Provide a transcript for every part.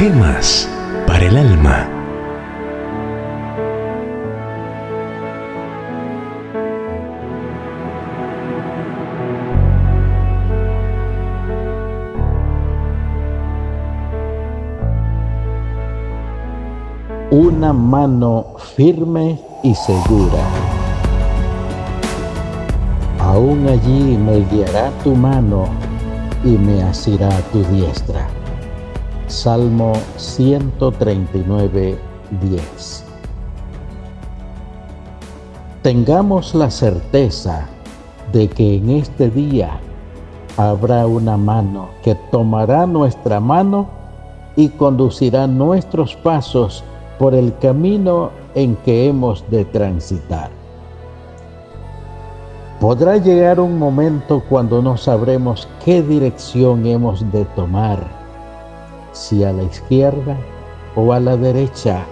Gemas para el alma. Una mano firme y segura. Aún allí me guiará tu mano y me asirá tu diestra. Salmo 139, 10. Tengamos la certeza de que en este día habrá una mano que tomará nuestra mano y conducirá nuestros pasos por el camino en que hemos de transitar. Podrá llegar un momento cuando no sabremos qué dirección hemos de tomar si a la izquierda o a la derecha.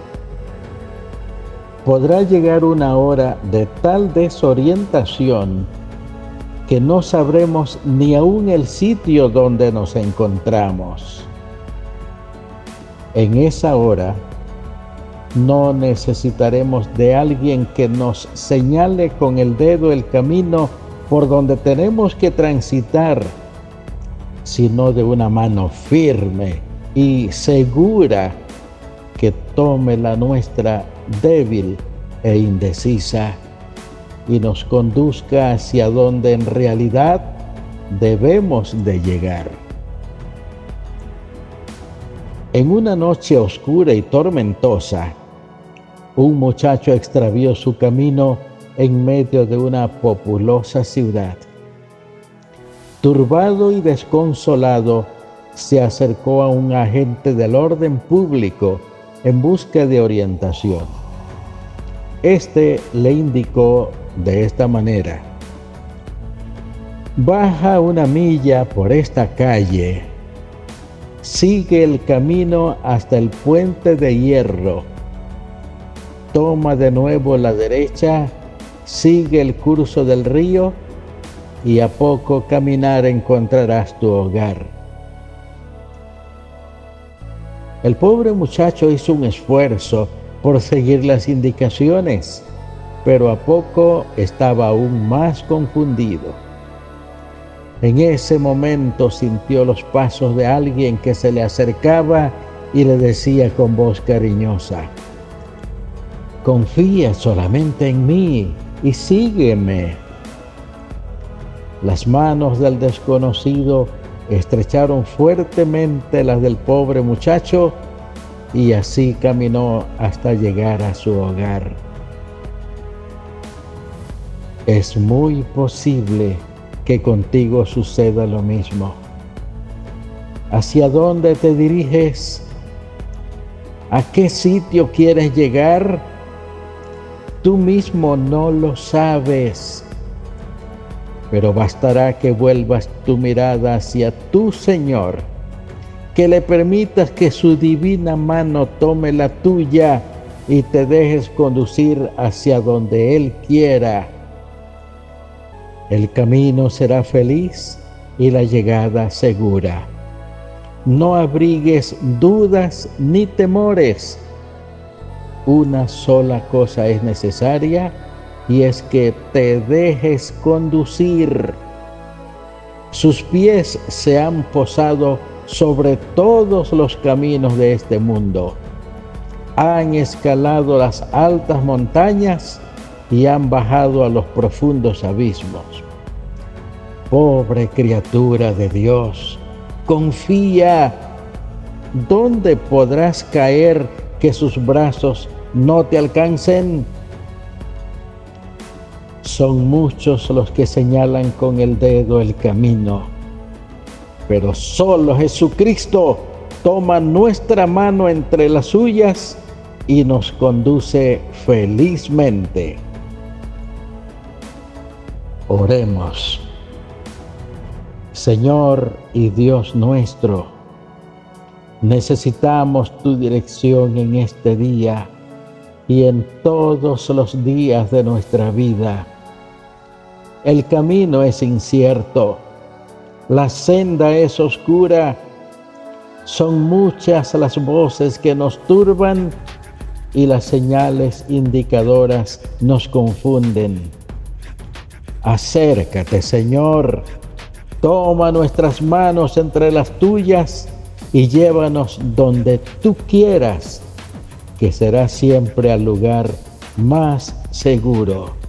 Podrá llegar una hora de tal desorientación que no sabremos ni aún el sitio donde nos encontramos. En esa hora no necesitaremos de alguien que nos señale con el dedo el camino por donde tenemos que transitar, sino de una mano firme y segura que tome la nuestra débil e indecisa y nos conduzca hacia donde en realidad debemos de llegar. En una noche oscura y tormentosa, un muchacho extravió su camino en medio de una populosa ciudad. Turbado y desconsolado, se acercó a un agente del orden público en busca de orientación. Este le indicó de esta manera, baja una milla por esta calle, sigue el camino hasta el puente de hierro, toma de nuevo la derecha, sigue el curso del río y a poco caminar encontrarás tu hogar. El pobre muchacho hizo un esfuerzo por seguir las indicaciones, pero a poco estaba aún más confundido. En ese momento sintió los pasos de alguien que se le acercaba y le decía con voz cariñosa, confía solamente en mí y sígueme. Las manos del desconocido estrecharon fuertemente las del pobre muchacho y así caminó hasta llegar a su hogar. Es muy posible que contigo suceda lo mismo. ¿Hacia dónde te diriges? ¿A qué sitio quieres llegar? Tú mismo no lo sabes pero bastará que vuelvas tu mirada hacia tu Señor, que le permitas que su divina mano tome la tuya y te dejes conducir hacia donde Él quiera. El camino será feliz y la llegada segura. No abrigues dudas ni temores. Una sola cosa es necesaria y es que te dejes conducir. Sus pies se han posado sobre todos los caminos de este mundo. Han escalado las altas montañas y han bajado a los profundos abismos. Pobre criatura de Dios, confía. ¿Dónde podrás caer que sus brazos no te alcancen? Son muchos los que señalan con el dedo el camino, pero solo Jesucristo toma nuestra mano entre las suyas y nos conduce felizmente. Oremos. Señor y Dios nuestro, necesitamos tu dirección en este día y en todos los días de nuestra vida. El camino es incierto, la senda es oscura, Son muchas las voces que nos turban y las señales indicadoras nos confunden. Acércate, Señor, toma nuestras manos entre las tuyas y llévanos donde tú quieras, que será siempre al lugar más seguro.